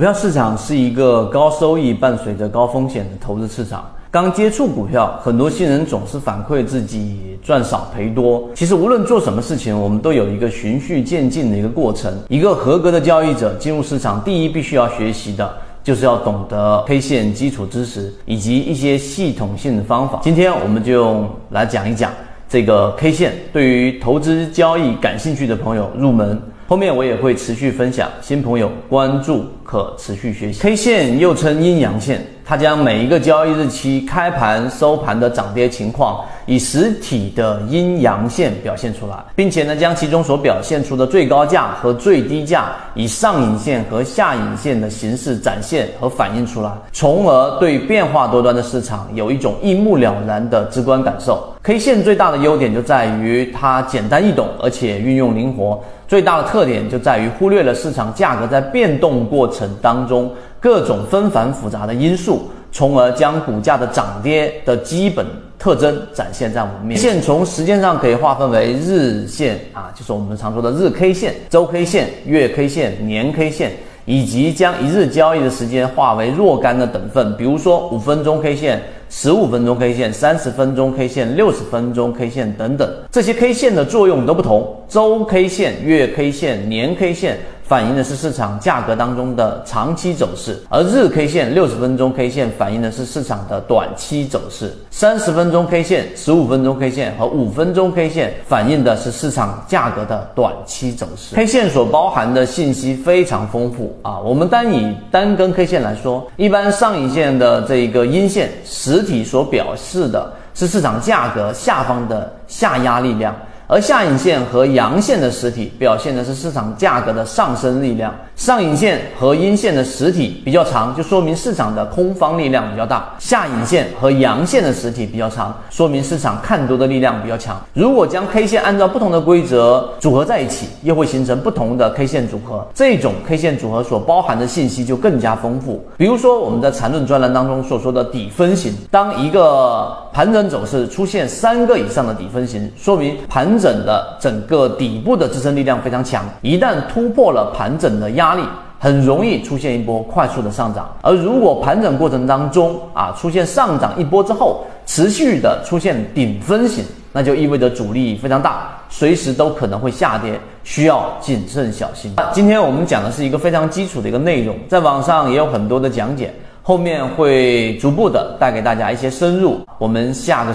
股票市场是一个高收益伴随着高风险的投资市场。刚接触股票，很多新人总是反馈自己赚少赔多。其实无论做什么事情，我们都有一个循序渐进的一个过程。一个合格的交易者进入市场，第一必须要学习的就是要懂得 K 线基础知识以及一些系统性的方法。今天我们就来讲一讲这个 K 线，对于投资交易感兴趣的朋友入门。后面我也会持续分享，新朋友关注可持续学习。K 线又称阴阳线。它将每一个交易日期开盘、收盘的涨跌情况，以实体的阴阳线表现出来，并且呢，将其中所表现出的最高价和最低价，以上影线和下影线的形式展现和反映出来，从而对变化多端的市场有一种一目了然的直观感受。K 线最大的优点就在于它简单易懂，而且运用灵活。最大的特点就在于忽略了市场价格在变动过程当中各种纷繁复杂的因素，从而将股价的涨跌的基本特征展现在我们面前。线从时间上可以划分为日线啊，就是我们常说的日 K 线、周 K 线、月 K 线、年 K 线。以及将一日交易的时间化为若干的等份，比如说五分钟 K 线、十五分钟 K 线、三十分钟 K 线、六十分钟 K 线等等，这些 K 线的作用都不同。周 K 线、月 K 线、年 K 线。反映的是市场价格当中的长期走势，而日 K 线、六十分钟 K 线反映的是市场的短期走势，三十分钟 K 线、十五分钟 K 线和五分钟 K 线反映的是市场价格的短期走势。K 线所包含的信息非常丰富啊，我们单以单根 K 线来说，一般上影线的这一个阴线实体所表示的是市场价格下方的下压力量。而下影线和阳线的实体表现的是市场价格的上升力量。上影线和阴线的实体比较长，就说明市场的空方力量比较大；下影线和阳线的实体比较长，说明市场看多的力量比较强。如果将 K 线按照不同的规则组合在一起，又会形成不同的 K 线组合。这种 K 线组合所包含的信息就更加丰富。比如说我们在缠论专栏当中所说的底分型，当一个盘整走势出现三个以上的底分型，说明盘整的整个底部的支撑力量非常强。一旦突破了盘整的压，力很容易出现一波快速的上涨，而如果盘整过程当中啊出现上涨一波之后，持续的出现顶分型，那就意味着阻力非常大，随时都可能会下跌，需要谨慎小心。今天我们讲的是一个非常基础的一个内容，在网上也有很多的讲解，后面会逐步的带给大家一些深入。我们下个